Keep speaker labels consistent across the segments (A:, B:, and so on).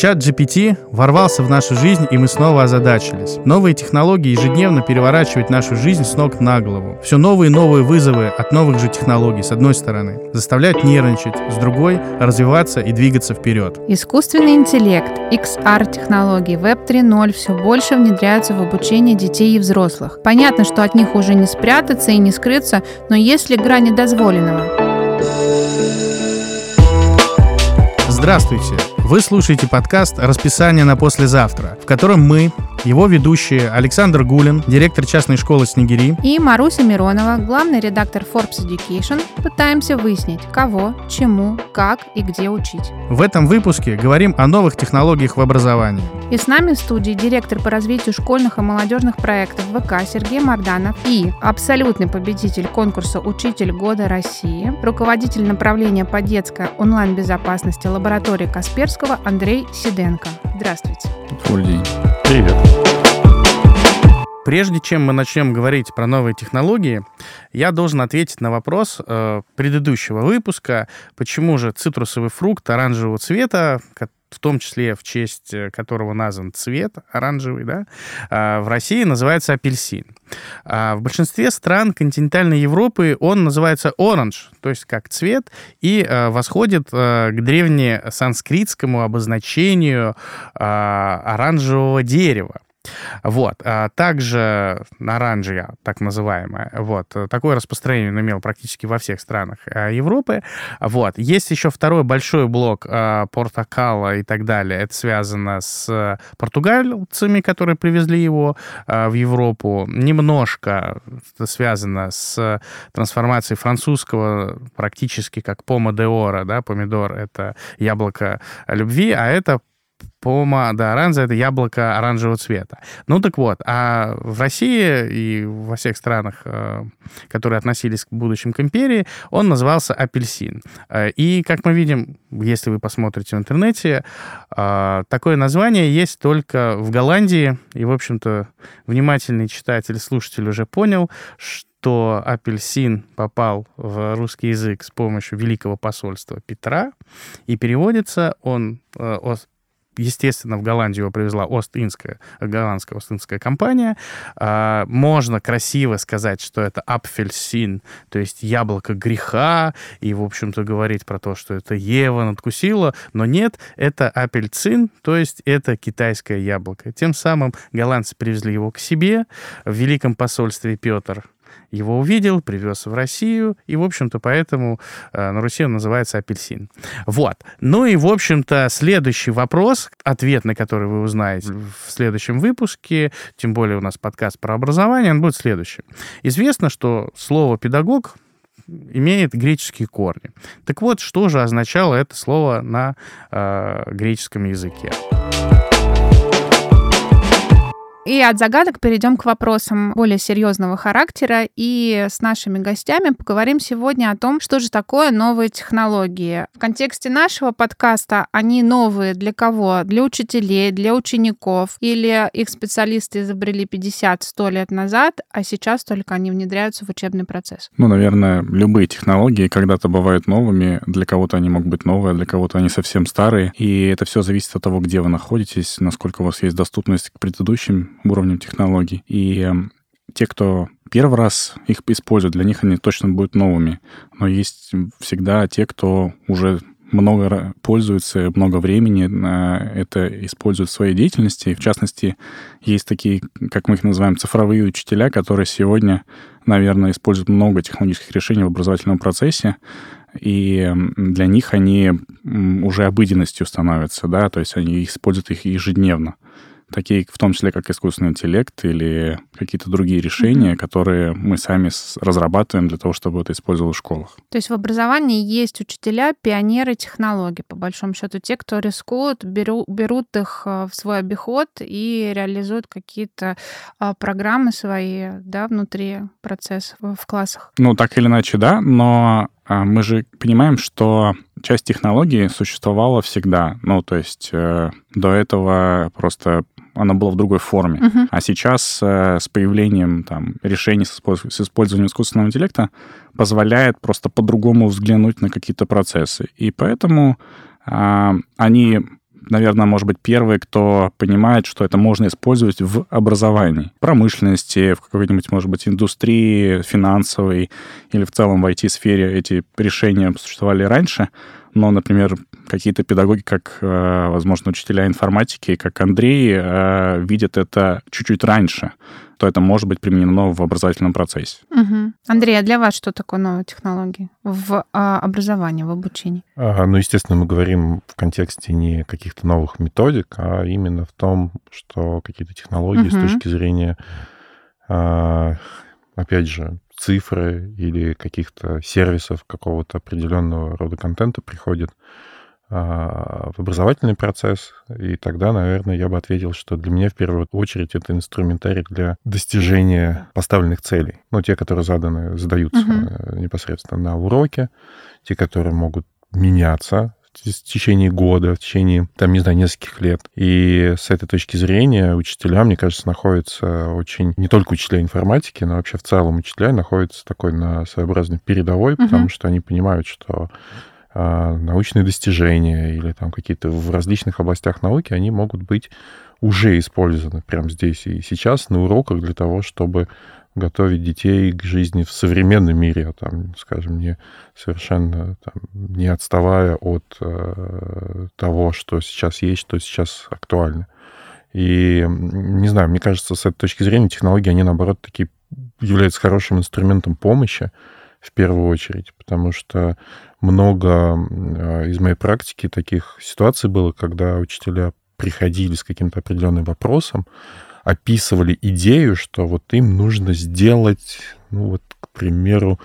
A: Чат GPT ворвался в нашу жизнь, и мы снова озадачились. Новые технологии ежедневно переворачивают нашу жизнь с ног на голову. Все новые и новые вызовы от новых же технологий, с одной стороны, заставляют нервничать, с другой — развиваться и двигаться вперед.
B: Искусственный интеллект, XR-технологии, Web 3.0 все больше внедряются в обучение детей и взрослых. Понятно, что от них уже не спрятаться и не скрыться, но есть ли грани дозволенного?
A: Здравствуйте! Вы слушаете подкаст «Расписание на послезавтра», в котором мы, его ведущие Александр Гулин, директор частной школы «Снегири»,
B: и Маруся Миронова, главный редактор Forbes Education, пытаемся выяснить, кого, чему, как и где учить.
A: В этом выпуске говорим о новых технологиях в образовании.
B: И с нами в студии директор по развитию школьных и молодежных проектов ВК Сергей Марданов и абсолютный победитель конкурса «Учитель года России», руководитель направления по детской онлайн-безопасности лаборатории Касперского Маяковского Андрей Сиденко. Здравствуйте.
C: Добрый день. Привет.
A: Прежде чем мы начнем говорить про новые технологии, я должен ответить на вопрос э, предыдущего выпуска, почему же цитрусовый фрукт оранжевого цвета, в том числе в честь э, которого назван цвет оранжевый, да, а, в России называется апельсин. А в большинстве стран континентальной Европы он называется оранж, то есть как цвет, и э, восходит э, к древнесанскритскому обозначению оранжевого дерева. Вот. А также оранжия, так называемая, вот. Такое распространение он имел практически во всех странах а, Европы. Вот. Есть еще второй большой блок а, портокала и так далее. Это связано с португальцами, которые привезли его в Европу. Немножко связано с трансформацией французского практически как пома де ора, да, помидор — это яблоко любви, а это Пома да, оранжа — это яблоко оранжевого цвета. Ну так вот, а в России и во всех странах, э, которые относились к будущим к империи, он назывался апельсин. Э, и, как мы видим, если вы посмотрите в интернете, э, такое название есть только в Голландии. И, в общем-то, внимательный читатель, слушатель уже понял, что апельсин попал в русский язык с помощью Великого посольства Петра, и переводится он естественно, в Голландию его привезла Ост-Индская, голландская Ост-Индская компания. А, можно красиво сказать, что это апфельсин, то есть яблоко греха, и, в общем-то, говорить про то, что это Ева надкусила, но нет, это апельцин, то есть это китайское яблоко. Тем самым голландцы привезли его к себе, в Великом посольстве Петр его увидел, привез в Россию, и, в общем-то, поэтому э, на Руси он называется апельсин. Вот. Ну и, в общем-то, следующий вопрос, ответ на который вы узнаете в следующем выпуске, тем более у нас подкаст про образование, он будет следующим. Известно, что слово «педагог» имеет греческие корни. Так вот, что же означало это слово на э, греческом языке?
B: И от загадок перейдем к вопросам более серьезного характера. И с нашими гостями поговорим сегодня о том, что же такое новые технологии. В контексте нашего подкаста они новые для кого? Для учителей, для учеников? Или их специалисты изобрели 50-100 лет назад, а сейчас только они внедряются в учебный процесс?
C: Ну, наверное, любые технологии когда-то бывают новыми. Для кого-то они могут быть новые, а для кого-то они совсем старые. И это все зависит от того, где вы находитесь, насколько у вас есть доступность к предыдущим уровнем технологий. И эм, те, кто первый раз их используют, для них они точно будут новыми. Но есть всегда те, кто уже много пользуется, много времени это используют в своей деятельности. И в частности, есть такие, как мы их называем, цифровые учителя, которые сегодня, наверное, используют много технологических решений в образовательном процессе. И эм, для них они уже обыденностью становятся, да, то есть они используют их ежедневно такие в том числе как искусственный интеллект или какие-то другие решения, mm-hmm. которые мы сами разрабатываем для того, чтобы это использовалось в школах.
B: То есть в образовании есть учителя, пионеры технологий, по большому счету, те, кто рискуют, беру, берут их э, в свой обиход и реализуют какие-то а, программы свои да, внутри процесса в классах.
C: Ну, так или иначе, да, но а, мы же понимаем, что часть технологии существовала всегда. Ну, то есть э, до этого просто она была в другой форме. Uh-huh. А сейчас э, с появлением там, решений с, с использованием искусственного интеллекта позволяет просто по-другому взглянуть на какие-то процессы. И поэтому э, они наверное, может быть, первые, кто понимает, что это можно использовать в образовании, промышленности, в какой-нибудь, может быть, индустрии финансовой или в целом в IT-сфере эти решения существовали раньше, но, например, какие-то педагоги, как, э, возможно, учителя информатики, как Андрей, э, видят это чуть-чуть раньше, то это может быть применено в образовательном процессе.
B: Угу. Андрей, а для вас что такое новые технологии в а, образовании, в обучении?
D: А, ну, естественно, мы говорим в контексте не каких-то новых методик, а именно в том, что какие-то технологии угу. с точки зрения, а, опять же, цифры или каких-то сервисов какого-то определенного рода контента приходят а, в образовательный процесс, и тогда, наверное, я бы ответил, что для меня в первую очередь это инструментарий для достижения поставленных целей. Ну, те, которые заданы, задаются uh-huh. непосредственно на уроке, те, которые могут меняться в течение года, в течение, там, не знаю, нескольких лет. И с этой точки зрения учителя, мне кажется, находятся очень... Не только учителя информатики, но вообще в целом учителя находятся такой на своеобразной передовой, uh-huh. потому что они понимают, что а, научные достижения или там какие-то в различных областях науки, они могут быть уже использованы прямо здесь и сейчас на уроках для того, чтобы готовить детей к жизни в современном мире, а там, скажем, не совершенно там, не отставая от э, того, что сейчас есть, что сейчас актуально. И, не знаю, мне кажется, с этой точки зрения технологии, они, наоборот, таки являются хорошим инструментом помощи, в первую очередь, потому что много а, из моей практики таких ситуаций было, когда учителя приходили с каким-то определенным вопросом, описывали идею, что вот им нужно сделать, ну вот, к примеру,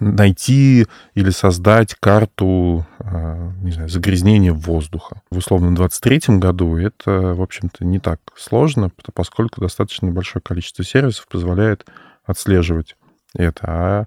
D: найти или создать карту, а, не знаю, загрязнения воздуха. В условном 23 году это, в общем-то, не так сложно, поскольку достаточно большое количество сервисов позволяет отслеживать это. А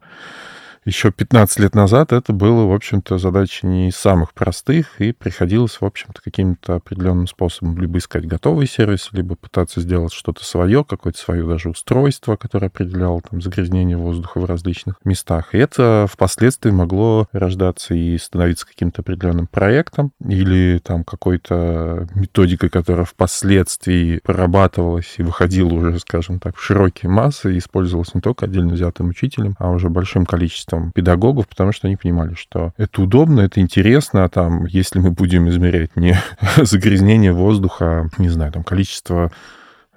D: еще 15 лет назад это было, в общем-то, задача не из самых простых, и приходилось, в общем-то, каким-то определенным способом либо искать готовый сервис, либо пытаться сделать что-то свое, какое-то свое даже устройство, которое определяло там загрязнение воздуха в различных местах. И это впоследствии могло рождаться и становиться каким-то определенным проектом или там какой-то методикой, которая впоследствии прорабатывалась и выходила уже, скажем так, в широкие массы и использовалась не только отдельно взятым учителем, а уже большим количеством там, педагогов, потому что они понимали, что это удобно, это интересно, а там, если мы будем измерять не загрязнение воздуха, не знаю, там, количество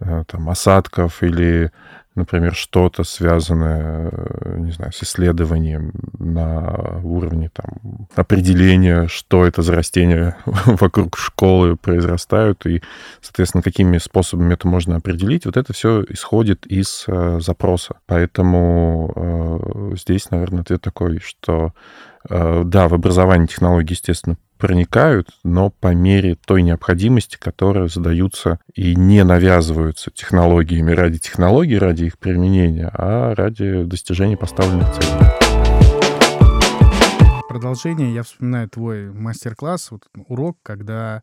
D: э, там, осадков или например, что-то связанное, э, не знаю, с исследованием на уровне там, определения, что это за растения вокруг школы произрастают, и, соответственно, какими способами это можно определить, вот это все исходит из э, запроса. Поэтому э, здесь, наверное, ответ такой, что э, да, в образовании технологии, естественно, проникают, но по мере той необходимости, которая задаются и не навязываются технологиями ради технологий, ради их применения, а ради достижения поставленных целей.
A: Продолжение, я вспоминаю твой мастер-класс, вот урок, когда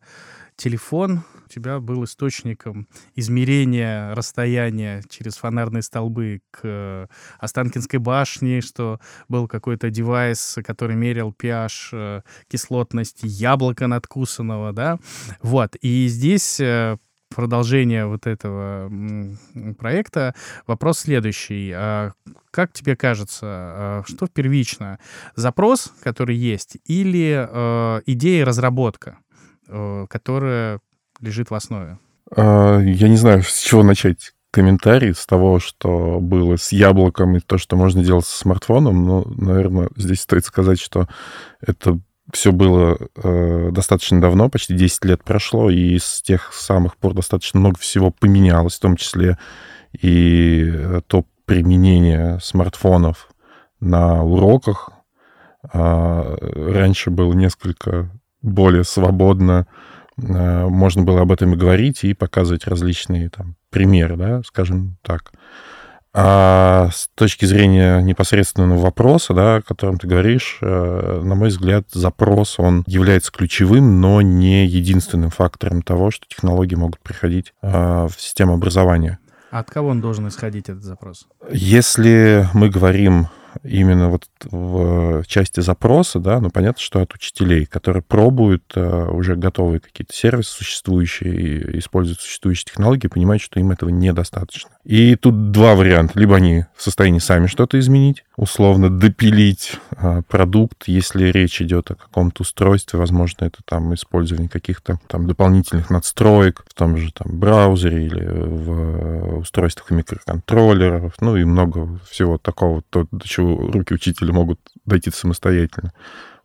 A: телефон у тебя был источником измерения расстояния через фонарные столбы к э, Останкинской башне, что был какой-то девайс, который мерил pH, э, кислотность яблока надкусанного, да, вот, и здесь э, продолжение вот этого проекта. Вопрос следующий. А как тебе кажется, а, что первично? Запрос, который есть, или идея разработка? Э, которая лежит в основе?
D: А, я не знаю, с чего начать комментарий с того, что было с яблоком и то, что можно делать со смартфоном. Но, наверное, здесь стоит сказать, что это все было э, достаточно давно, почти 10 лет прошло, и с тех самых пор достаточно много всего поменялось, в том числе и э, то применение смартфонов на уроках. Э, раньше было несколько более свободно э, можно было об этом и говорить, и показывать различные там, примеры, да, скажем так. А с точки зрения непосредственного вопроса, да, о котором ты говоришь, э, на мой взгляд, запрос, он является ключевым, но не единственным фактором того, что технологии могут приходить э, в систему образования.
A: А от кого он должен исходить, этот запрос?
D: Если мы говорим именно вот в части запроса, да, ну, понятно, что от учителей, которые пробуют э, уже готовые какие-то сервисы существующие и используют существующие технологии, понимают, что им этого недостаточно. И тут два варианта. Либо они в состоянии сами что-то изменить, условно допилить э, продукт, если речь идет о каком-то устройстве, возможно, это там использование каких-то там дополнительных надстроек в том же там браузере или в устройствах микроконтроллеров, ну и много всего такого, то, до чего руки учителя могут дойти самостоятельно.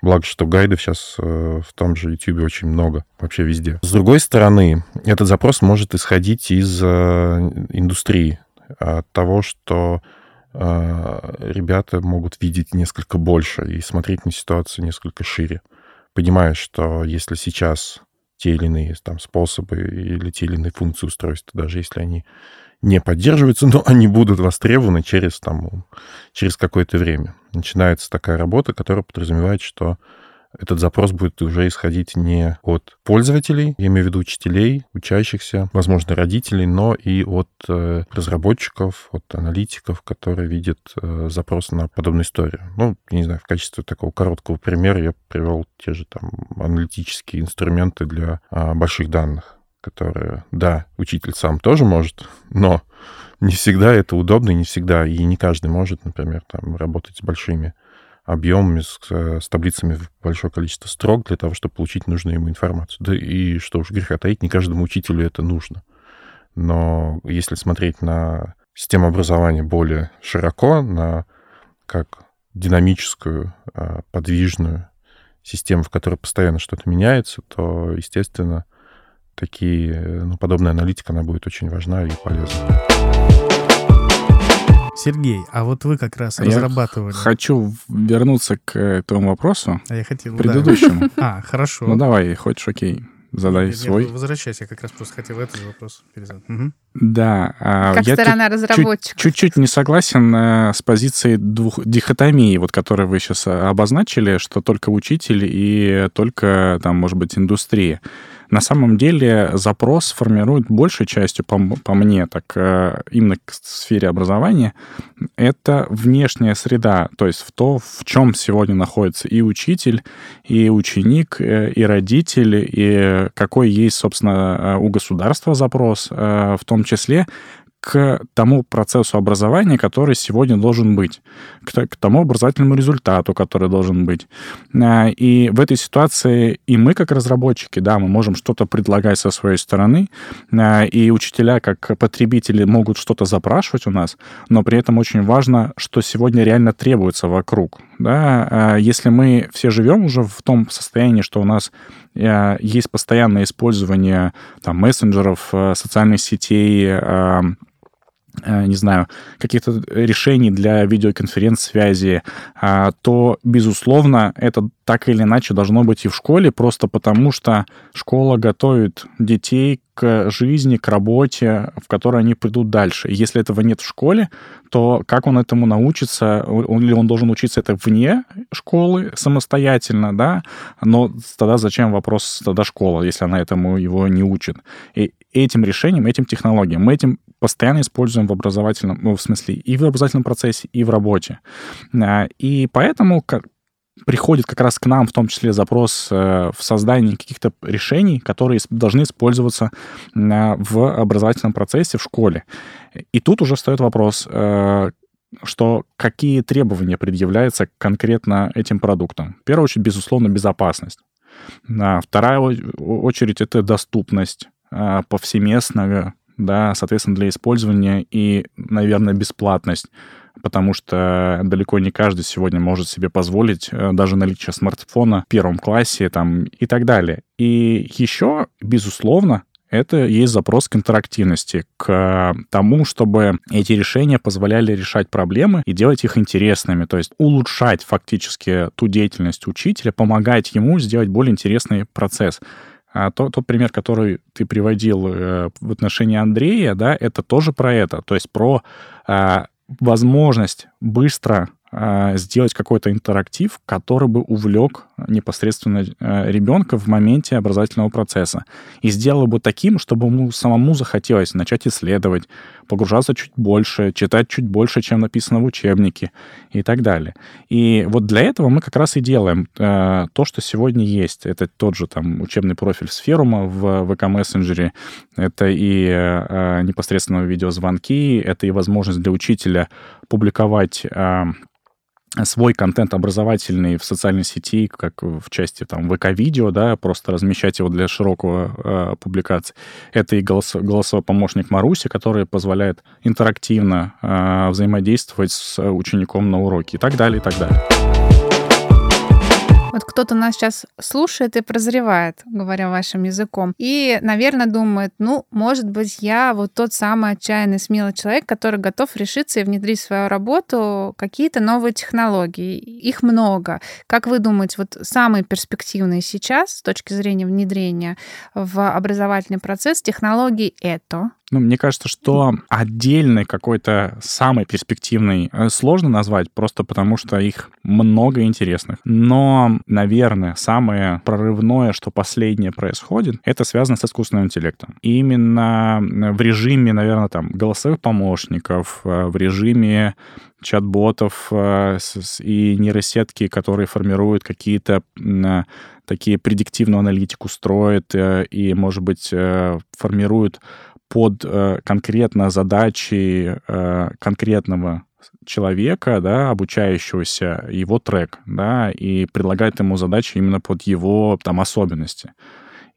D: Благо, что гайдов сейчас э, в том же YouTube очень много, вообще везде. С другой стороны, этот запрос может исходить из э, индустрии, от того, что э, ребята могут видеть несколько больше и смотреть на ситуацию несколько шире, понимая, что если сейчас те или иные там, способы или те или иные функции устройства, даже если они не поддерживаются, но они будут востребованы через, там, через какое-то время. Начинается такая работа, которая подразумевает, что этот запрос будет уже исходить не от пользователей, я имею в виду учителей, учащихся, возможно, родителей, но и от э, разработчиков, от аналитиков, которые видят э, запрос на подобную историю. Ну, не знаю, в качестве такого короткого примера я привел те же там аналитические инструменты для э, больших данных которые, да, учитель сам тоже может, но не всегда это удобно, и не всегда, и не каждый может, например, там, работать с большими объемами, с, с таблицами в большое количество строк для того, чтобы получить нужную ему информацию. Да и что уж греха таить, не каждому учителю это нужно. Но если смотреть на систему образования более широко, на как динамическую, а, подвижную систему, в которой постоянно что-то меняется, то, естественно, такие, ну, подобная аналитика, она будет очень важна и полезна.
A: Сергей, а вот вы как раз разрабатывали...
C: хочу вернуться к этому вопросу.
A: А я хотел...
C: Предыдущему.
A: А, хорошо.
C: Ну, давай, хочешь, окей. Задай
A: Нет,
C: свой.
A: Нет, возвращайся, я как раз просто хотел этот вопрос перезадать. Угу.
C: Да. а,
B: Как
C: я
B: сторона разработчика.
C: Чуть-чуть не согласен э, с позицией двух дихотомии, вот, которые вы сейчас обозначили, что только учитель и только, там, может быть, индустрия. На самом деле запрос формирует большей частью, по, по мне, так э, именно к сфере образования, это внешняя среда, то есть в то, в чем сегодня находится и учитель, и ученик, э, и родитель, и какой есть, собственно, э, у государства запрос, в том числе к тому процессу образования, который сегодня должен быть, к, тому образовательному результату, который должен быть. А, и в этой ситуации и мы, как разработчики, да, мы можем что-то предлагать со своей стороны, а, и учителя, как потребители, могут что-то запрашивать у нас, но при этом очень важно, что сегодня реально требуется вокруг. Да? А, если мы все живем уже в том состоянии, что у нас есть постоянное использование там, мессенджеров, социальных сетей, Э, не знаю, каких-то решений для видеоконференц-связи, а, то, безусловно, это так или иначе должно быть и в школе, просто потому что школа готовит детей к жизни, к работе, в которой они придут дальше. Если этого нет в школе, то как он этому научится? Или он должен учиться это вне школы самостоятельно, да? Но тогда зачем вопрос тогда школа, если она этому его не учит? И этим решением, этим технологиям, мы этим постоянно используем в образовательном, ну, в смысле, и в образовательном процессе, и в работе. А, и поэтому приходит как раз к нам, в том числе, запрос э, в создании каких-то решений, которые должны использоваться в образовательном процессе в школе. И тут уже встает вопрос, э, что какие требования предъявляются конкретно этим продуктам. В первую очередь, безусловно, безопасность. Вторая очередь — это доступность повсеместная, да, соответственно, для использования и, наверное, бесплатность потому что далеко не каждый сегодня может себе позволить э, даже наличие смартфона в первом классе там, и так далее. И еще, безусловно, это есть запрос к интерактивности, к тому, чтобы эти решения позволяли решать проблемы и делать их интересными, то есть улучшать фактически ту деятельность учителя, помогать ему сделать более интересный процесс. А то, тот пример, который ты приводил э, в отношении Андрея, да, это тоже про это, то есть про э, возможность быстро э, сделать какой-то интерактив, который бы увлек непосредственно э, ребенка в моменте образовательного процесса. И сделал бы таким, чтобы ему самому захотелось начать исследовать, погружаться чуть больше, читать чуть больше, чем написано в учебнике и так далее. И вот для этого мы как раз и делаем э, то, что сегодня есть. Это тот же там учебный профиль Сферума в ВК мессенджере, это и э, непосредственно видеозвонки, это и возможность для учителя публиковать э, свой контент образовательный в социальной сети, как в части там ВК-видео, да, просто размещать его для широкого э, публикации. Это и голос, голосовой помощник Маруси, который позволяет интерактивно э, взаимодействовать с учеником на уроке и так далее, и так далее.
B: Вот кто-то нас сейчас слушает и прозревает, говоря вашим языком, и, наверное, думает, ну, может быть, я вот тот самый отчаянный, смелый человек, который готов решиться и внедрить в свою работу какие-то новые технологии. Их много. Как вы думаете, вот самые перспективные сейчас с точки зрения внедрения в образовательный процесс технологий это?
C: Ну, мне кажется, что отдельный какой-то самый перспективный э, сложно назвать, просто потому что их много интересных. Но, наверное, самое прорывное, что последнее происходит, это связано с искусственным интеллектом. И именно в режиме, наверное, там, голосовых помощников, э, в режиме чат-ботов э, и нейросетки, которые формируют какие-то такие предиктивную аналитику, строят и, может быть, формируют под э, конкретно задачи э, конкретного человека, да, обучающегося, его трек, да, и предлагает ему задачи именно под его там особенности.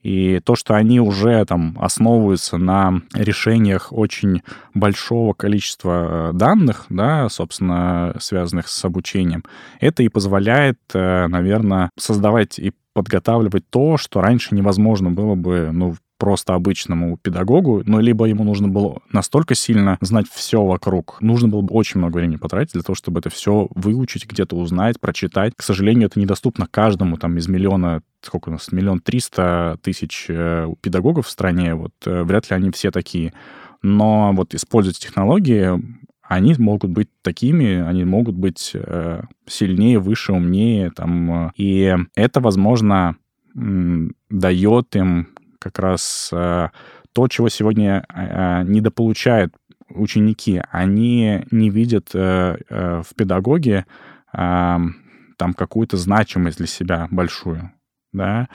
C: И то, что они уже там основываются на решениях очень большого количества э, данных, да, собственно, связанных с обучением, это и позволяет, наверное, создавать и подготавливать то, что раньше невозможно было бы, ну, просто обычному педагогу, но либо ему нужно было настолько сильно знать все вокруг, нужно было бы очень много времени потратить для того, чтобы это все выучить, где-то узнать, прочитать. К сожалению, это недоступно каждому там из миллиона сколько у нас, миллион триста тысяч э, педагогов в стране, вот э, вряд ли они все такие. Но вот использовать технологии, они могут быть такими, они могут быть э, сильнее, выше, умнее, там, и это, возможно, дает им как раз э, то, чего сегодня э, недополучают ученики. Они не видят э, в педагоге там какую-то значимость для себя большую. Да?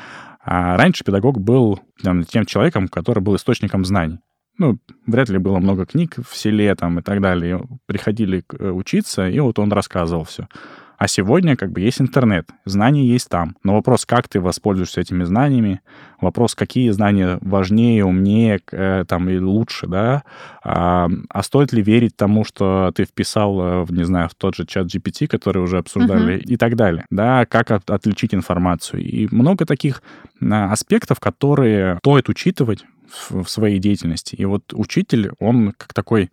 C: А раньше педагог был там, тем человеком, который был источником знаний. Ну, вряд ли было много книг в селе там и так далее. Приходили учиться, и вот он рассказывал все. А сегодня как бы есть интернет, знания есть там. Но вопрос, как ты воспользуешься этими знаниями, вопрос, какие знания важнее, умнее э, там, и лучше, да, а, а стоит ли верить тому, что ты вписал, э, не знаю, в тот же чат GPT, который уже обсуждали, uh-huh. и так далее, да, как от, отличить информацию. И много таких а, аспектов, которые стоит учитывать в, в своей деятельности. И вот учитель, он как такой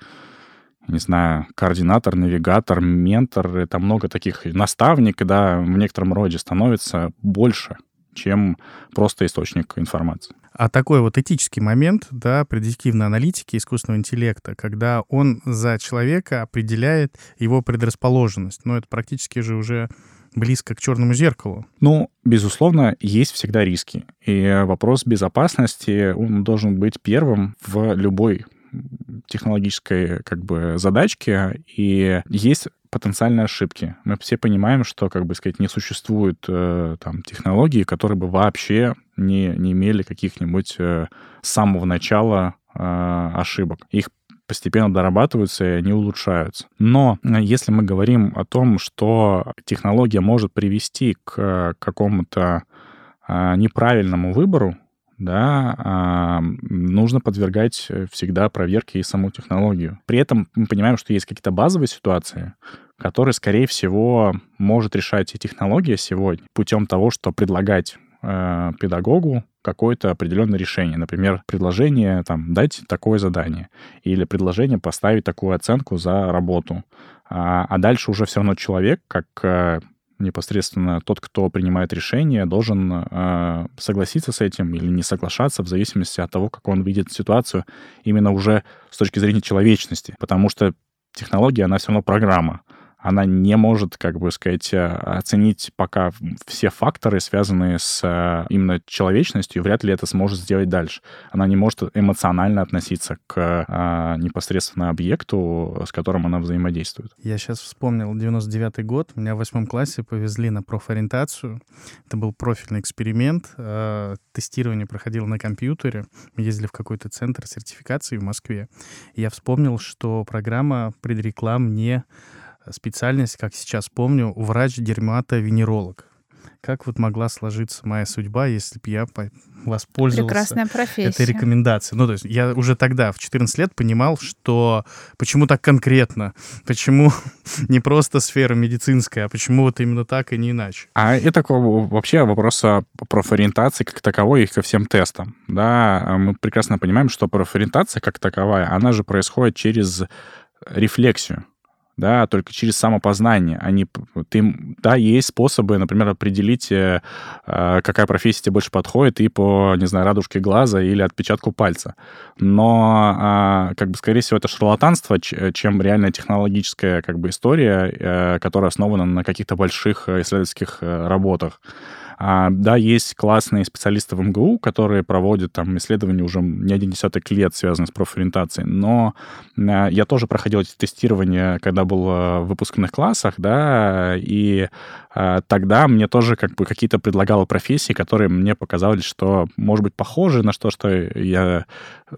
C: не знаю, координатор, навигатор, ментор, это много таких, наставник, да, в некотором роде становится больше, чем просто источник информации.
A: А такой вот этический момент, да, предиктивной аналитики искусственного интеллекта, когда он за человека определяет его предрасположенность. Но это практически же уже близко к черному зеркалу.
C: Ну, безусловно, есть всегда риски. И вопрос безопасности, он должен быть первым в любой технологической как бы задачки, и есть потенциальные ошибки. Мы все понимаем, что, как бы сказать, не существует э, там технологий, которые бы вообще не, не имели каких-нибудь э, с самого начала э, ошибок. Их постепенно дорабатываются и они улучшаются. Но э, если мы говорим о том, что технология может привести к какому-то э, неправильному выбору, да, а, нужно подвергать э, всегда проверке и саму технологию. При этом мы понимаем, что есть какие-то базовые ситуации, которые, скорее всего, может решать и технология сегодня путем того, что предлагать э, педагогу какое-то определенное решение. Например, предложение там, дать такое задание или предложение поставить такую оценку за работу. А, а дальше уже все равно человек, как э, непосредственно тот, кто принимает решение, должен э, согласиться с этим или не соглашаться в зависимости от того, как он видит ситуацию именно уже с точки зрения человечности. Потому что технология, она все равно программа. Она не может, как бы сказать, э, оценить пока все факторы, связанные с э, именно человечностью, вряд ли это сможет сделать дальше. Она не может эмоционально относиться к а, непосредственно объекту, с которым она взаимодействует.
A: Я сейчас вспомнил 99-й год. Меня в восьмом классе повезли на профориентацию. Это был профильный эксперимент. Тестирование проходило на компьютере. Мы ездили в какой-то центр сертификации в Москве. И я вспомнил, что программа предрекла мне специальность, как сейчас помню, врач-дерматовенеролог. Как вот могла сложиться моя судьба, если бы я воспользовался
B: Прекрасная профессия.
A: этой рекомендацией? Ну, то есть я уже тогда, в 14 лет, понимал, что почему так конкретно, почему не просто сфера медицинская, а почему вот именно так и не иначе.
C: А это вообще вопрос профориентации как таковой и ко всем тестам. Да, мы прекрасно понимаем, что профориентация как таковая, она же происходит через рефлексию да, только через самопознание. Они, ты, да, есть способы, например, определить, э, э, какая профессия тебе больше подходит, и по, не знаю, радужке глаза или отпечатку пальца. Но, э, как бы, скорее всего, это шарлатанство, чем реальная технологическая, как бы, история, э, которая основана на каких-то больших исследовательских э, работах. А, да, есть классные специалисты в МГУ, которые проводят там исследования уже не один десяток лет, связанные с профориентацией, но а, я тоже проходил эти тестирования, когда был а, в выпускных классах, да, и тогда мне тоже как бы какие-то предлагало профессии, которые мне показали, что, может быть, похожи на то, что я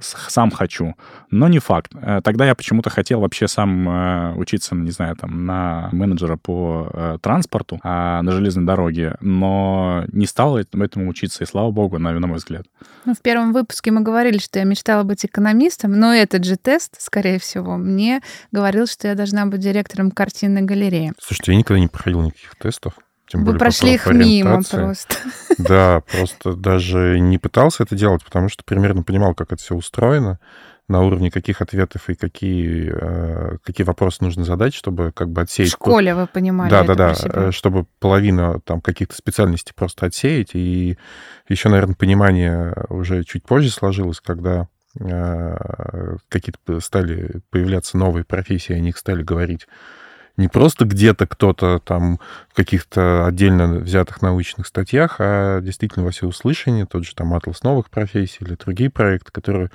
C: сам хочу, но не факт. Э, тогда я почему-то хотел вообще сам э, учиться, не знаю, там, на менеджера по э, транспорту на железной дороге, но не стал этому учиться, и слава богу, на, на мой взгляд.
B: Ну, в первом выпуске мы говорили, что я мечтала быть экономистом, но этот же тест, скорее всего, мне говорил, что я должна быть директором картинной галереи.
D: Слушайте, я никогда не проходил никаких тестов.
B: Тем Вы более прошли их мимо просто.
D: Да, просто даже не пытался это делать, потому что примерно понимал, как это все устроено, на уровне каких ответов и какие, э, какие вопросы нужно задать, чтобы как бы отсеять... В
B: школе вы понимали
D: Да, да, да, э, чтобы половина там каких-то специальностей просто отсеять. И еще, наверное, понимание уже чуть позже сложилось, когда э, какие-то стали появляться новые профессии, о них стали говорить не просто где-то кто-то там в каких-то отдельно взятых научных статьях, а действительно во всеуслышание, тот же там «Атлас новых профессий» или другие проекты, которые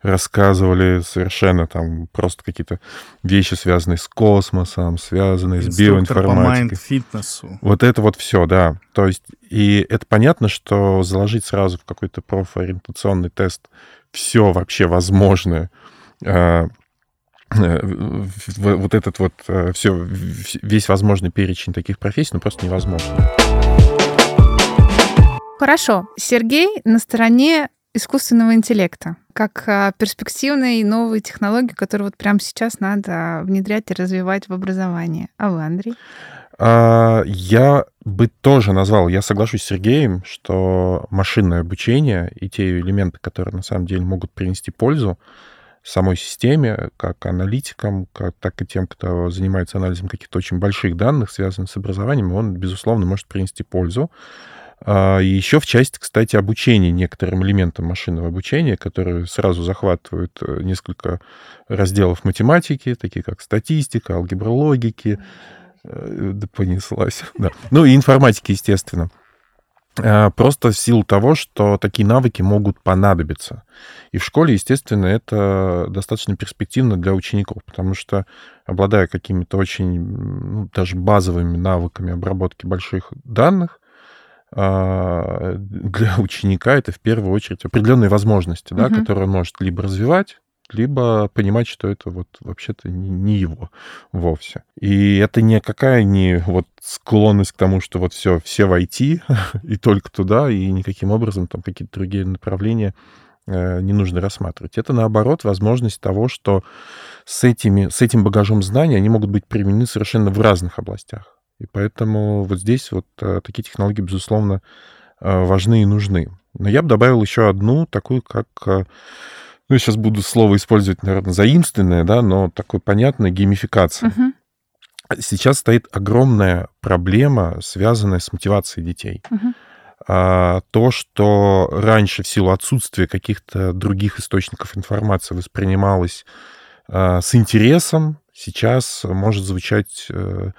D: рассказывали совершенно там просто какие-то вещи, связанные с космосом, связанные с биоинформатикой.
A: по фитнесу
D: Вот это вот все, да. То есть, и это понятно, что заложить сразу в какой-то профориентационный тест все вообще возможное, а, вот этот вот э, все, весь возможный перечень таких профессий, ну, просто невозможно.
B: Хорошо. Сергей на стороне искусственного интеллекта, как а, перспективной новой технологии, которую вот прямо сейчас надо внедрять и развивать в образовании. А вы, Андрей?
D: А, я бы тоже назвал, я соглашусь с Сергеем, что машинное обучение и те элементы, которые на самом деле могут принести пользу, самой системе, как аналитикам, как, так и тем, кто занимается анализом каких-то очень больших данных, связанных с образованием, он, безусловно, может принести пользу. А, и еще в части, кстати, обучения некоторым элементам машинного обучения, которые сразу захватывают э, несколько разделов математики, такие как статистика, алгебра логики, э, да понеслась, да. Ну и информатики, естественно. Э, просто в силу того, что такие навыки могут понадобиться. И в школе, естественно, это достаточно перспективно для учеников, потому что, обладая какими-то очень ну, даже базовыми навыками обработки больших данных, а, для ученика это в первую очередь определенные возможности, да, uh-huh. которые он может либо развивать, либо понимать, что это вот вообще-то не его вовсе. И это никакая не вот склонность к тому, что вот все, все войти и только туда, и никаким образом там какие-то другие направления э, не нужно рассматривать. Это, наоборот, возможность того, что с, этими, с этим багажом знаний они могут быть применены совершенно в разных областях. И поэтому вот здесь вот э, такие технологии, безусловно, э, важны и нужны. Но я бы добавил еще одну, такую, как ну, я сейчас буду слово использовать, наверное, заимственное, да, но такое понятное, геймификация. Угу. Сейчас стоит огромная проблема, связанная с мотивацией детей. Угу. А, то, что раньше в силу отсутствия каких-то других источников информации воспринималось а, с интересом, сейчас может звучать э,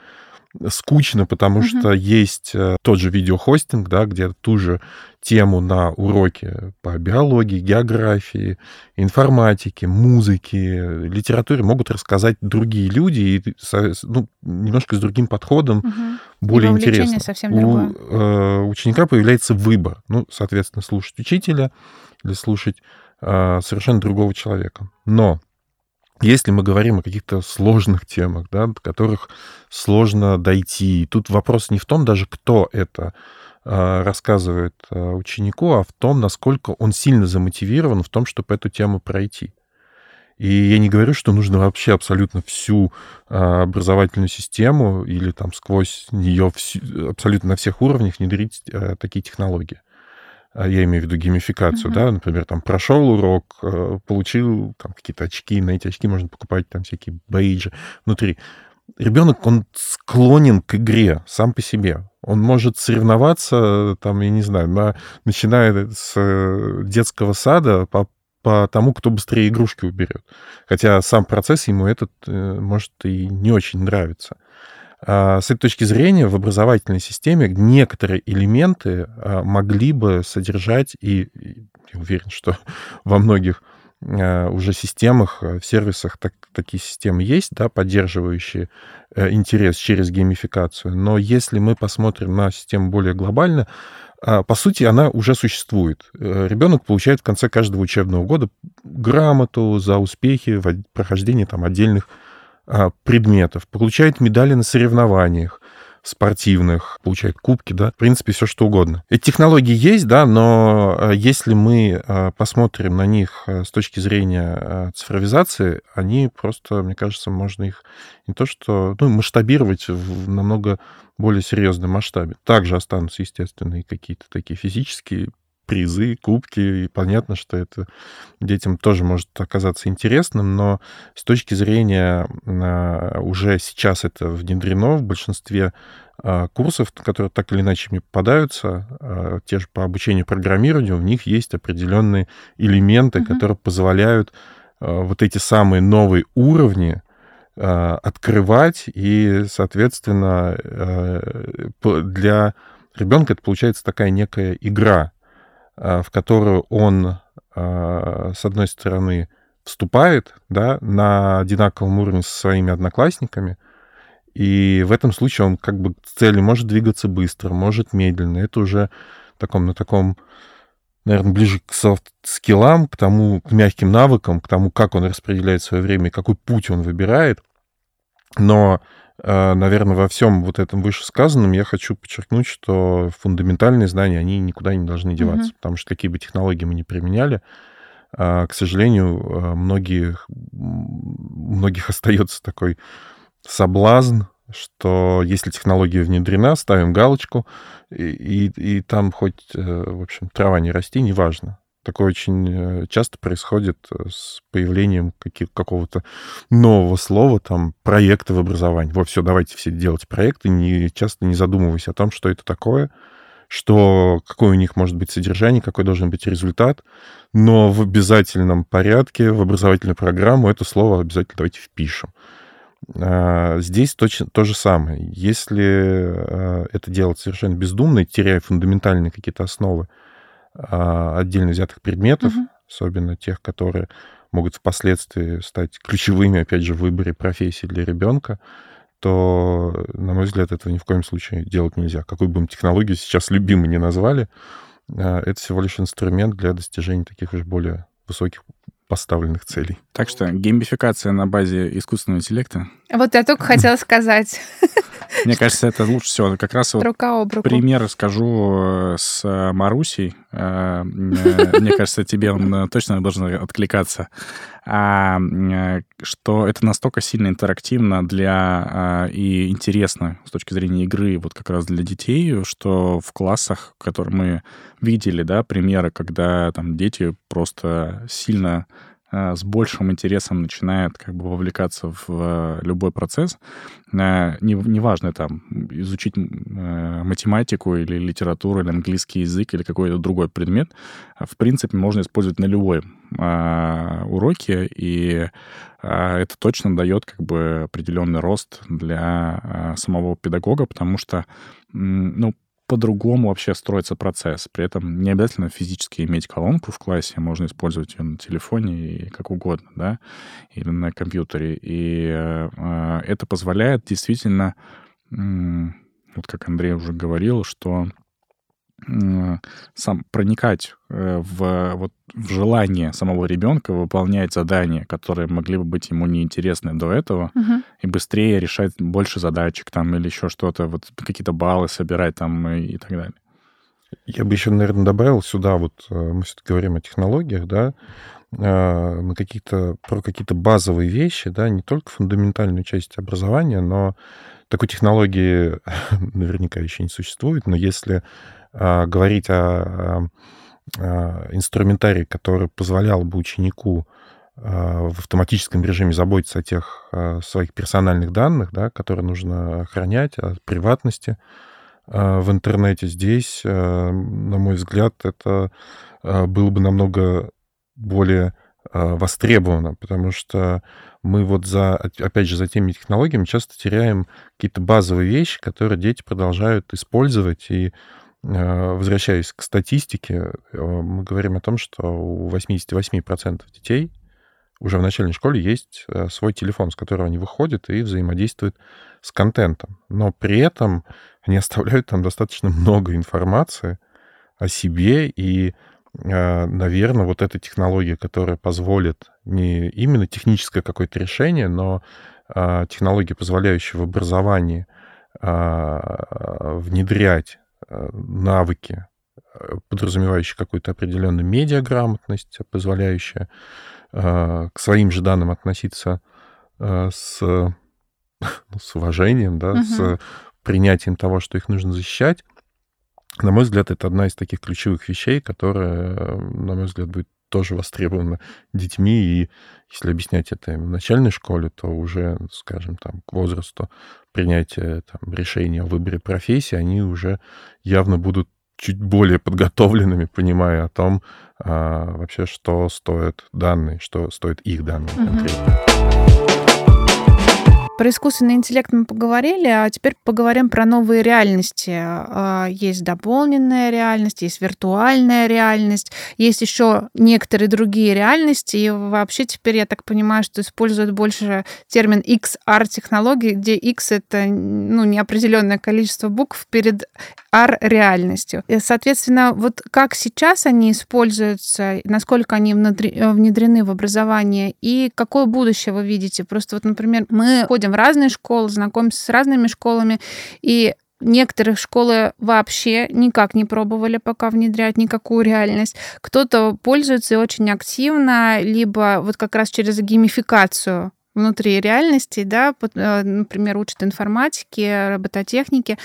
D: скучно, потому mm-hmm. что есть э, тот же видеохостинг, да, где ту же тему на уроке по биологии, географии, информатике, музыке, литературе могут рассказать другие люди и ну, немножко с другим подходом,
B: угу.
D: более интересно.
B: совсем другое.
D: У э, ученика появляется выбор. Ну, соответственно, слушать учителя или слушать э, совершенно другого человека. Но если мы говорим о каких-то сложных темах, да, до которых сложно дойти, тут вопрос не в том даже, кто это а, рассказывает а, ученику, а в том, насколько он сильно замотивирован в том, чтобы эту тему пройти. И я не говорю, что нужно вообще абсолютно всю а, образовательную систему или там сквозь нее абсолютно на всех уровнях внедрить такие технологии. Я имею в виду геймификацию, mm-hmm. да, например, там прошел урок, получил там какие-то очки, на эти очки можно покупать там всякие бейджи внутри ребенок, он склонен к игре сам по себе. Он может соревноваться, там, я не знаю, на, начиная с э, детского сада по, по тому, кто быстрее игрушки уберет. Хотя сам процесс ему этот э, может и не очень нравиться. А с этой точки зрения в образовательной системе некоторые элементы а, могли бы содержать, и я уверен, что во многих Э, уже системах, э, в сервисах так, такие системы есть, да, поддерживающие э, интерес через геймификацию. Но если мы посмотрим на систему более глобально, по сути, она уже существует. Ребенок получает в конце каждого учебного года грамоту за успехи в прохождении там, отдельных предметов, получает медали на соревнованиях, спортивных, получает кубки, да, в принципе, все что угодно. Эти технологии есть, да, но э, если мы э, посмотрим на них с точки зрения цифровизации, они просто, мне кажется, можно их не то что, ну, масштабировать в намного более серьезном масштабе. Также останутся, естественно, и какие-то такие физические призы, кубки, и понятно, что это детям тоже может оказаться интересным, но с точки зрения а, уже сейчас это внедрено в большинстве а, курсов, которые так или иначе мне попадаются, а, те же по обучению программированию, в них есть определенные элементы, mm-hmm. которые позволяют вот эти самые новые уровни открывать, и, соответственно, для ребенка это получается такая некая игра, Э, в которую он, э, с одной стороны, вступает да, на одинаковом уровне со своими одноклассниками, и в этом случае он как бы к цели может двигаться быстро, может медленно. Это уже таком, на таком, наверное, ближе к софт-скиллам, к тому, к мягким навыкам, к тому, как он распределяет свое время, какой путь он выбирает. Но наверное, во всем вот этом вышесказанном я хочу подчеркнуть, что фундаментальные знания, они никуда не должны деваться, mm-hmm. потому что какие бы технологии мы ни применяли, а, к сожалению, а, многих, многих остается такой соблазн, что если технология внедрена, ставим галочку, и, и, и там хоть, э, в общем, трава не расти, неважно. Такое очень э, часто происходит э, с появлением какого-то нового слова, там, проекта в образовании. Вот, все, давайте все делать проекты, не, часто не задумываясь о том, что это такое, что, какое у них может быть содержание, какой должен быть результат, но в обязательном порядке в образовательную программу это слово обязательно давайте впишем. А, здесь точно то же самое. Если а, это делать совершенно бездумно, теряя фундаментальные какие-то основы, отдельно взятых предметов, угу. особенно тех, которые могут впоследствии стать ключевыми, опять же, в выборе профессии для ребенка, то, на мой взгляд, этого ни в коем случае делать нельзя. Какую бы мы технологию сейчас любимой не назвали, а, это всего лишь инструмент для достижения таких уж более высоких поставленных целей.
C: Так что геймификация на базе искусственного интеллекта.
B: Вот я только хотела сказать.
C: Мне кажется, это лучше всего. Как раз вот пример скажу э, с э, Марусей. Э, мне кажется, тебе он точно должен откликаться. А, что это настолько сильно интерактивно для и интересно с точки зрения игры, вот как раз для детей, что в классах, которые мы видели, да, примеры, когда там дети просто сильно Э, с большим интересом начинает как бы вовлекаться в э, любой процесс. Э, неважно, там, изучить математику или литературу, или английский язык, или какой-то другой предмет, в принципе, можно использовать на любой уроке, и это точно дает как бы определенный рост для самого педагога, потому что, ну, по-другому вообще строится процесс. При этом не обязательно физически иметь колонку в классе, можно использовать ее на телефоне и как угодно, да, или на компьютере. И э, это позволяет действительно, э, вот как Андрей уже говорил, что сам проникать э, в, вот, в желание самого ребенка выполнять задания, которые могли бы быть ему неинтересны до этого, угу. и быстрее решать больше задачек там или еще что-то, вот какие-то баллы собирать там и, и так далее.
D: Я бы еще, наверное, добавил сюда, вот э, мы все-таки говорим о технологиях, да, э, на какие-то, про какие-то базовые вещи, да, не только фундаментальную часть образования, но такой технологии наверняка еще не существует, но если а, говорить о, о инструментарии, который позволял бы ученику а, в автоматическом режиме заботиться о тех о своих персональных данных, да, которые нужно охранять, о приватности в интернете. Здесь, на мой взгляд, это было бы намного более востребовано, потому что мы вот за, опять же, за теми технологиями часто теряем какие-то базовые вещи, которые дети продолжают использовать, и Э, возвращаясь к статистике, э, мы говорим о том, что у 88% детей уже в начальной школе есть э, свой телефон, с которого они выходят и взаимодействуют с контентом. Но при этом они оставляют там достаточно много информации о себе, и, наверное, вот эта технология, которая позволит не именно техническое какое-то решение, но технология, позволяющая в образовании внедрять Э, навыки, подразумевающие какую-то определенную медиаграмотность, позволяющая к своим же данным относиться с, ну, с уважением, да, угу. с принятием того, что их нужно защищать. На мой взгляд, это одна из таких ключевых вещей, которая, на мой взгляд, будет тоже востребована детьми. И если объяснять это в начальной школе, то уже, скажем, там, к возрасту принятия там, решения о выборе профессии, они уже явно будут чуть более подготовленными, понимая о том, а, вообще, что стоят данные, что стоят их данные конкретно.
B: Про искусственный интеллект мы поговорили, а теперь поговорим про новые реальности. А, есть дополненная реальность, есть виртуальная реальность, есть еще некоторые другие реальности. И вообще теперь я так понимаю, что используют больше термин XR-технологии, где X — это ну, неопределенное количество букв перед R-реальностью. Соответственно, вот как сейчас они используются, насколько они внедрены в образование, и какое будущее вы видите? Просто вот, например, мы ходим в разные школы, знакомимся с разными школами, и Некоторые школы вообще никак не пробовали пока внедрять никакую реальность. Кто-то пользуется очень активно, либо вот как раз через геймификацию внутри реальности, да, э, например, учат информатике, робототехнике.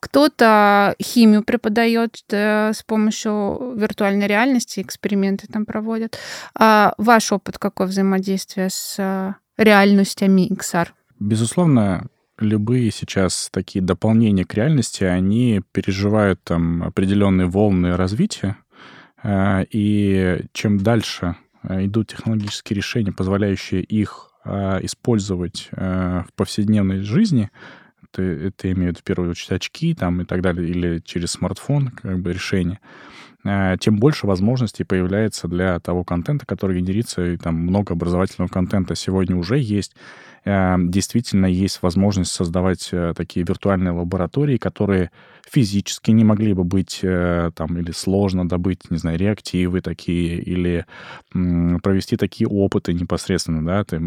B: Кто-то химию преподает э, с помощью виртуальной реальности, эксперименты там проводят. А ваш опыт какой взаимодействия с э, реальностями XR?
C: Безусловно, любые сейчас такие дополнения к реальности, они переживают там определенные волны развития, э, и чем дальше э, идут технологические решения, позволяющие их э, использовать в повседневной жизни, это, имеют в первую очередь очки там и так далее, или через смартфон как бы решение, тем больше возможностей появляется для того контента, который генерится, и там много образовательного контента сегодня уже есть, Эм, действительно есть возможность создавать э, такие виртуальные лаборатории, которые физически не могли бы быть э, там или сложно добыть, не знаю, реактивы такие или провести такие опыты непосредственно, да, ты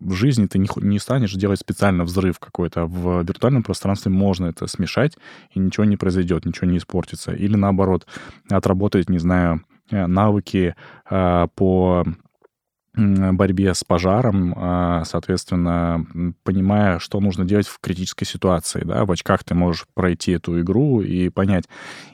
C: в жизни ты не, не станешь делать специально взрыв какой-то, в виртуальном пространстве можно это смешать, и ничего не произойдет, ничего не испортится. Или наоборот, отработать, не знаю, э, навыки по борьбе с пожаром, а, соответственно, понимая, что нужно делать в критической ситуации. Да? В очках ты можешь пройти эту игру и понять.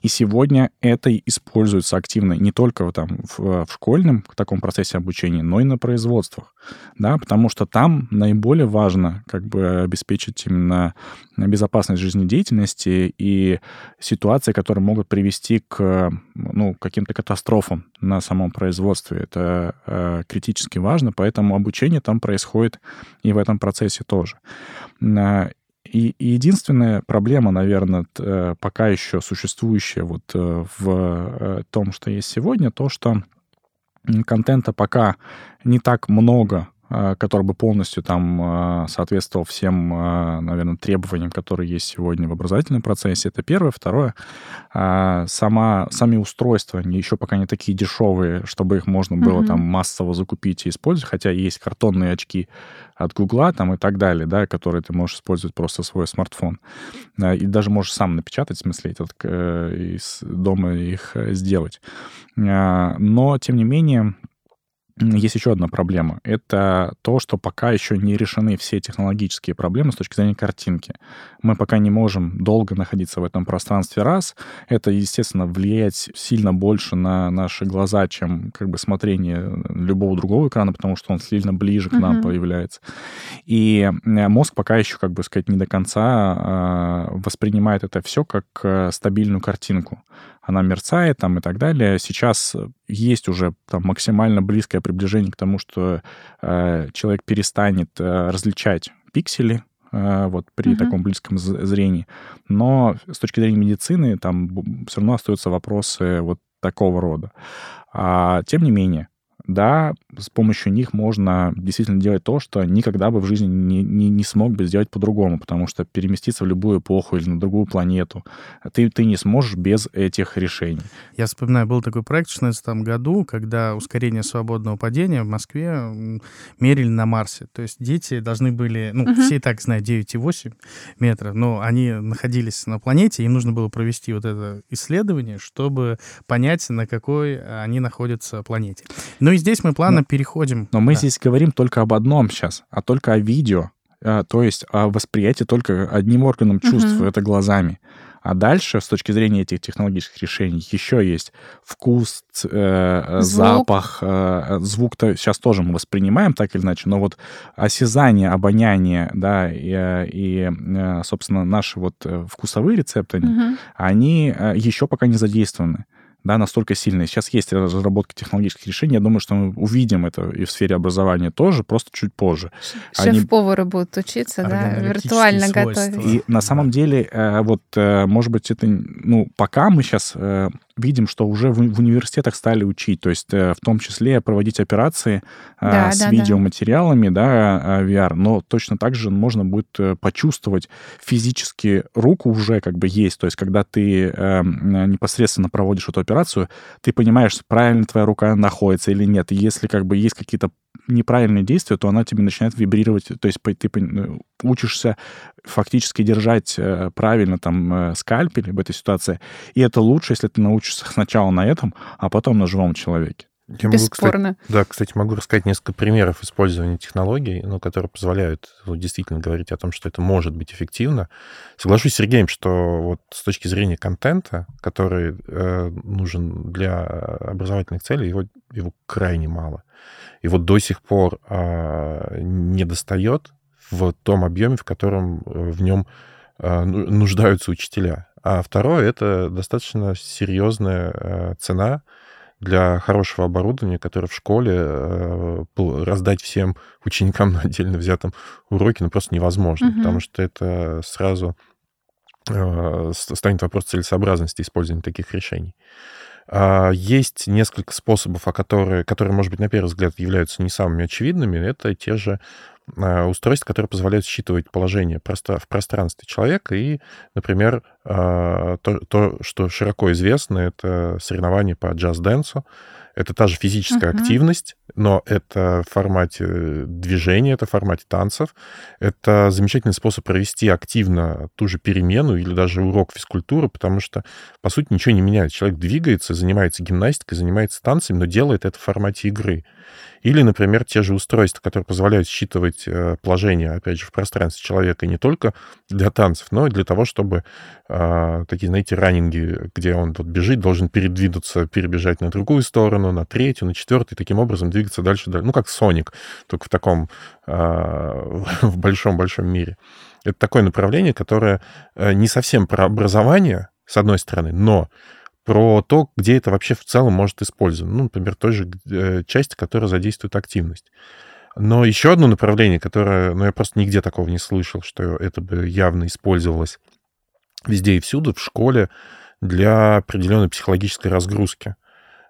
C: И сегодня это используется активно не только там, в, в школьном в таком процессе обучения, но и на производствах. Да? Потому что там наиболее важно как бы обеспечить именно безопасность жизнедеятельности и ситуации, которые могут привести к ну, каким-то катастрофам на самом производстве. Это э, критически важно, поэтому обучение там происходит и в этом процессе тоже. Э, и, и единственная проблема, наверное, э, пока еще существующая вот э, в том, что есть сегодня, то, что контента пока не так много который бы полностью там э, соответствовал всем, э, наверное, требованиям, которые есть сегодня в образовательном процессе. Это первое. Второе, сама, сами устройства, они еще пока не такие дешевые, чтобы их можно было mm-hmm. там массово закупить и использовать, хотя есть картонные очки от Гугла там и так далее, да, которые ты можешь использовать просто свой смартфон. И даже можешь сам напечатать, в смысле, этот, из дома их сделать. Но, тем не менее, есть еще одна проблема. Это то, что пока еще не решены все технологические проблемы с точки зрения картинки. Мы пока не можем долго находиться в этом пространстве раз. Это, естественно, влияет сильно больше на наши глаза, чем как бы смотрение любого другого экрана, потому что он сильно ближе к нам uh-huh. появляется. И мозг пока еще, как бы сказать, не до конца э, воспринимает это все как э, стабильную картинку она мерцает там и так далее. Сейчас есть уже там максимально близкое приближение к тому, что э, человек перестанет э, различать пиксели, э, вот при угу. таком близком зрении. Но с точки зрения медицины там все равно остаются вопросы вот такого рода. А, тем не менее, да, с помощью них можно действительно делать то, что никогда бы в жизни не, не, не смог бы сделать по-другому, потому что переместиться в любую эпоху или на другую планету ты, ты не сможешь без этих решений.
A: Я вспоминаю, был такой проект в 2016 году, когда ускорение свободного падения в Москве мерили на Марсе. То есть дети должны были, ну, угу. все и так знают 9,8 метра, но они находились на планете, им нужно было провести вот это исследование, чтобы понять, на какой они находятся планете. Ну и здесь мы плавно но, переходим.
C: Но мы да. здесь говорим только об одном сейчас, а только о видео. А, то есть о восприятии только одним органом чувств, угу. это глазами. А дальше, с точки зрения этих технологических решений, еще есть вкус, э, звук. запах, э, звук-то сейчас тоже мы воспринимаем так или иначе, но вот осязание, обоняние, да, и, э, и э, собственно, наши вот э, вкусовые рецепторы, угу. они еще пока не задействованы да, настолько сильные. Сейчас есть разработка технологических решений. Я думаю, что мы увидим это и в сфере образования тоже, просто чуть позже.
B: Шеф-повары Они... будут учиться, да, виртуально готовить.
C: И на самом деле, э, вот, э, может быть, это, ну, пока мы сейчас э, видим, что уже в, в университетах стали учить, то есть в том числе проводить операции да, с да, видеоматериалами, да. да, VR, но точно так же можно будет почувствовать физически руку уже как бы есть, то есть когда ты э, непосредственно проводишь эту операцию, ты понимаешь, правильно твоя рука находится или нет. И если как бы есть какие-то неправильные действия, то она тебе начинает вибрировать, то есть ты э, учишься фактически держать э, правильно там э, скальпель в этой ситуации, и это лучше, если ты научишься сначала на этом, а потом на живом человеке.
B: Я Бесспорно.
D: Могу, кстати, да, кстати, могу рассказать несколько примеров использования технологий, ну, которые позволяют ну, действительно говорить о том, что это может быть эффективно. Соглашусь с Сергеем, что вот с точки зрения контента, который э, нужен для образовательных целей, его, его крайне мало. И вот до сих пор э, не достает в том объеме, в котором э, в нем э, ну, нуждаются учителя. А второе — это достаточно серьезная э, цена — для хорошего оборудования, которое в школе э, раздать всем ученикам на отдельно взятом уроке, ну, просто невозможно, угу. потому что это сразу э, станет вопрос целесообразности использования таких решений. А, есть несколько способов, которые, которые, может быть, на первый взгляд являются не самыми очевидными. Это те же устройства, которые позволяют считывать положение в пространстве человека. И, например, то, то что широко известно, это соревнования по джаз-дэнсу. Это та же физическая uh-huh. активность, но это в формате движения, это в формате танцев. Это замечательный способ провести активно ту же перемену или даже урок физкультуры, потому что, по сути, ничего не меняется. Человек двигается, занимается гимнастикой, занимается танцами, но делает это в формате игры. Или, например, те же устройства, которые позволяют считывать э, положение, опять же, в пространстве человека не только для танцев, но и для того, чтобы э, такие, знаете, раннинги, где он вот бежит, должен передвинуться, перебежать на другую сторону, на третью, на четвертую, таким образом двигаться дальше, дальше. Ну, как Соник, только в таком, э, в большом-большом мире. Это такое направление, которое э, не совсем про образование, с одной стороны, но про то, где это вообще в целом может использоваться. Ну, например, той же э, части, которая задействует активность. Но еще одно направление, которое, ну, я просто нигде такого не слышал, что это бы явно использовалось везде и всюду, в школе для определенной психологической разгрузки.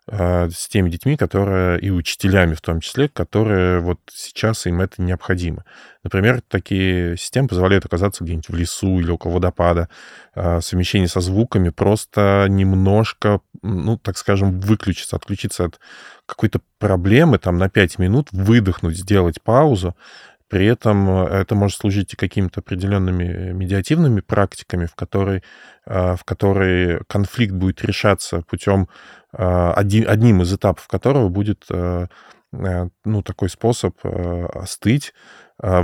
D: А, с теми детьми, которые и учителями в том числе, которые вот сейчас им это необходимо. Например, такие системы позволяют оказаться где-нибудь в лесу или около водопада, а, совмещение со звуками, просто немножко, ну, так скажем, выключиться, отключиться от какой-то проблемы, там, на 5 минут, выдохнуть, сделать паузу, при этом э, это может служить и какими-то определенными медиативными практиками, в которой, в которой конфликт будет решаться путем одним из этапов которого будет э, э, ну, такой способ э, остыть,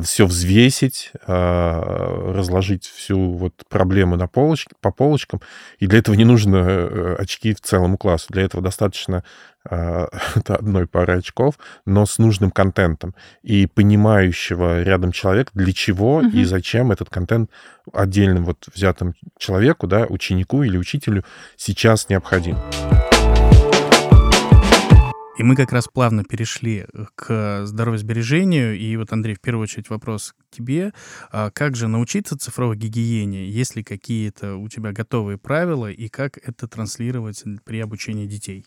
D: все взвесить, разложить всю вот проблему на полочке, по полочкам. И для этого не нужно очки в целому классу. Для этого достаточно одной пары очков, но с нужным контентом. И понимающего рядом человека, для чего угу. и зачем этот контент отдельным вот взятым человеку, да, ученику или учителю сейчас необходим.
A: И мы как раз плавно перешли э, к здоровьесбережению. И вот, Андрей, в первую очередь вопрос к тебе. А как же научиться цифровой гигиене? Есть ли какие-то у тебя готовые правила? И как это транслировать при обучении детей?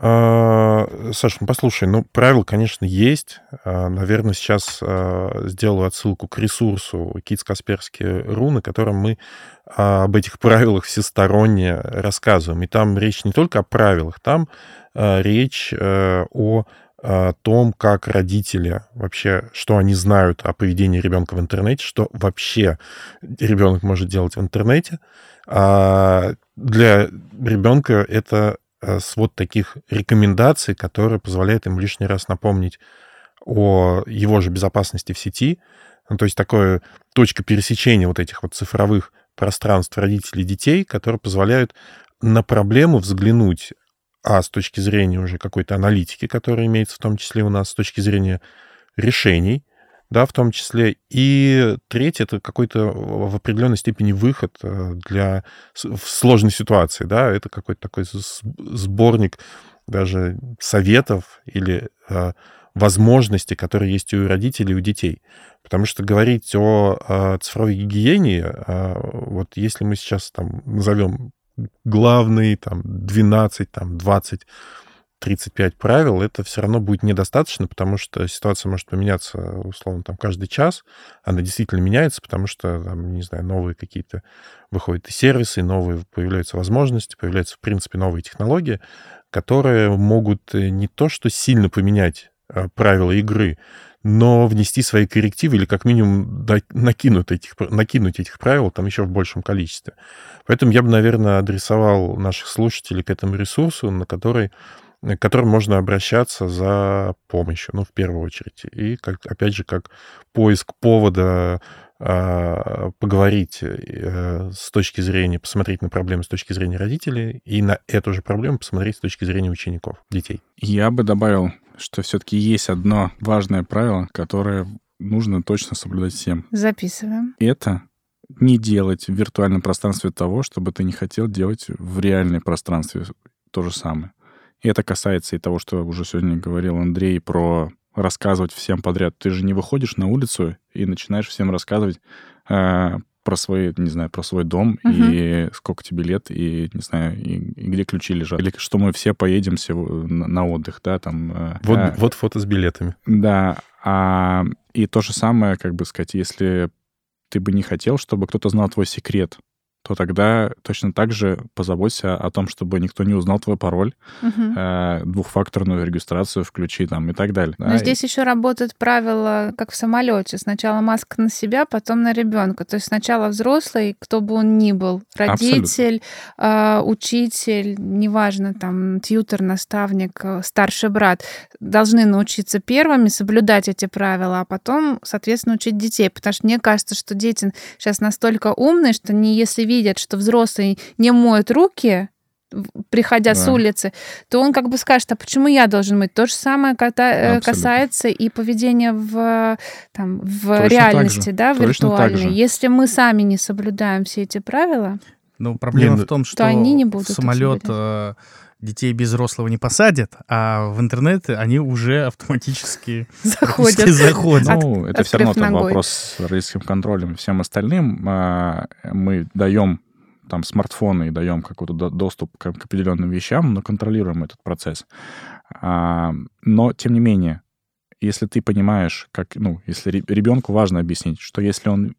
D: А, Саша, ну послушай, ну правила, конечно, есть. А, наверное, сейчас а, сделаю отсылку к ресурсу Kids Касперский ру, на котором мы об этих правилах всесторонне рассказываем. И там речь не только о правилах, там речь э, о том, как родители вообще, что они знают о поведении ребенка в интернете, что вообще ребенок может делать в интернете. Для ребенка это свод таких рекомендаций, которые позволяют им лишний раз напомнить о его же безопасности в сети. Ну, то есть такое точка пересечения вот этих вот цифровых пространств родителей детей, которые позволяют на проблему взглянуть, а с точки зрения уже какой-то аналитики, которая имеется в том числе у нас, с точки зрения решений, да, в том числе. И третье — это какой-то в определенной степени выход э, для в сложной ситуации, да, это какой-то такой сборник даже советов или э, возможностей, которые есть у родителей, у детей. Потому что говорить о, о цифровой гигиене, э, вот если мы сейчас там назовем главные там 12, там 20 35 правил, это все равно будет недостаточно, потому что ситуация может поменяться, условно, там, каждый час. Она действительно меняется, потому что, там, не знаю, новые какие-то выходят и сервисы, новые появляются возможности, появляются, в принципе, новые технологии, которые могут э, не то что сильно поменять э, правила игры, но внести свои коррективы или как минимум накинуть этих, накинуть этих правил там еще в большем количестве. Поэтому я бы, наверное, адресовал наших слушателей к этому ресурсу, на который к которым можно обращаться за помощью, ну, в первую очередь. И, как, опять же, как поиск повода э, поговорить э, с точки зрения, посмотреть на проблему с точки зрения родителей и на эту же проблему посмотреть с точки зрения учеников, детей.
C: Я бы добавил, что все-таки есть одно важное правило, которое нужно точно соблюдать всем.
B: Записываем.
C: Это не делать в виртуальном пространстве того, чтобы ты не хотел делать в реальном пространстве то же самое. И это касается и того, что уже сегодня говорил Андрей про рассказывать всем подряд. Ты же не выходишь на улицу и начинаешь всем рассказывать э, про свой, не знаю, про свой дом угу. и сколько тебе лет, и, не знаю, и, и где ключи лежат. Или что мы все поедем на, на отдых, да, там.
D: Э, вот, э, вот фото с билетами.
C: Да, а И то же самое, как бы сказать, если ты бы не хотел, чтобы кто-то знал твой секрет, то тогда точно так же позаботься о том, чтобы никто не узнал твой пароль, э, двухфакторную регистрацию включи там и так далее.
B: Но
C: да, и-
B: здесь еще работает правило, как в самолете. Сначала маска на себя, потом на ребенка. То есть сначала взрослый, кто бы он ни был, родитель, э, учитель, неважно, там, тьютер, наставник, э, старший брат, должны научиться первыми соблюдать эти правила, а потом, соответственно, учить детей. Потому что мне кажется, что дети сейчас настолько умные, что не если видят, что взрослый не моет руки, в- приходя с
C: Да.
B: улицы, то он как бы скажет, а почему я должен мыть? То же самое кота- э, касается и поведения в, там, в
C: Точно
B: реальности, да,
C: так
B: виртуальной. Если мы сами не соблюдаем все эти правила,
A: Ну, проблема
D: Не,
A: в том, что
B: они не
A: в
B: будут
A: самолет э, детей без взрослого не посадят, а в интернет они уже автоматически
B: заходят.
A: заходят.
B: От-
C: Ну, это все равно там
B: ногой.
C: вопрос с родительским контролем и всем остальным. А, Мы даем там смартфоны и даем какой-то до- доступ к, к определенным вещам, но контролируем этот процесс. А, Но, тем не менее, если ты понимаешь, как, ну, если ребенку важно объяснить, что если он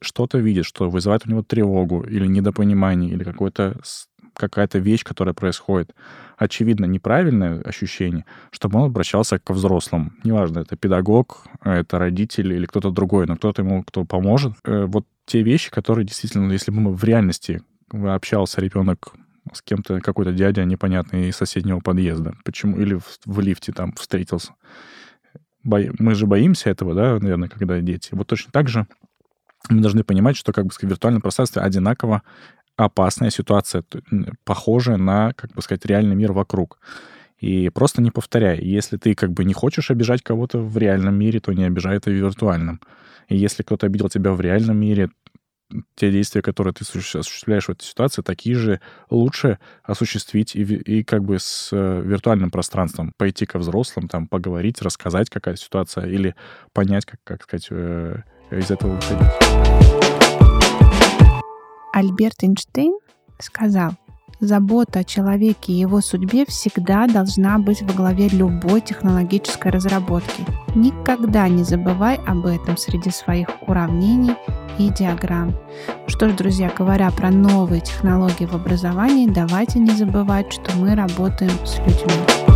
C: что-то видит, что вызывает у него тревогу или недопонимание, или какой-то с- какая-то вещь, которая происходит, очевидно, неправильное ощущение, чтобы он обращался к взрослому. Неважно, это педагог, это родитель или кто-то другой, но кто-то ему, кто поможет. Э, Вот те вещи, которые действительно, если бы мы в реальности общался ребенок с кем-то, какой-то дядя непонятный из соседнего подъезда, почему, или в, в лифте там встретился. Бо- Мы же боимся этого, да, наверное, когда дети. Вот точно так же мы должны понимать, что как бы в виртуальном пространстве одинаково опасная ситуация, похожая на, как бы сказать, реальный мир вокруг. И просто не повторяй. Если ты как бы не хочешь обижать кого-то в реальном мире, то не обижай это в виртуальном. И если кто-то обидел тебя в реальном мире, те действия, которые ты осуществ- осуществляешь в этой ситуации, такие же лучше осуществить и, и как бы с э, виртуальным пространством. Пойти ко взрослым, там, поговорить, рассказать, какая ситуация, или понять, как, как сказать, э, из этого выходить.
B: Альберт Эйнштейн сказал, забота о человеке и его судьбе всегда должна быть во главе любой технологической разработки. Никогда не забывай об этом среди своих уравнений и диаграмм. Что ж, друзья, говоря про новые технологии в образовании, давайте не забывать, что мы работаем с людьми.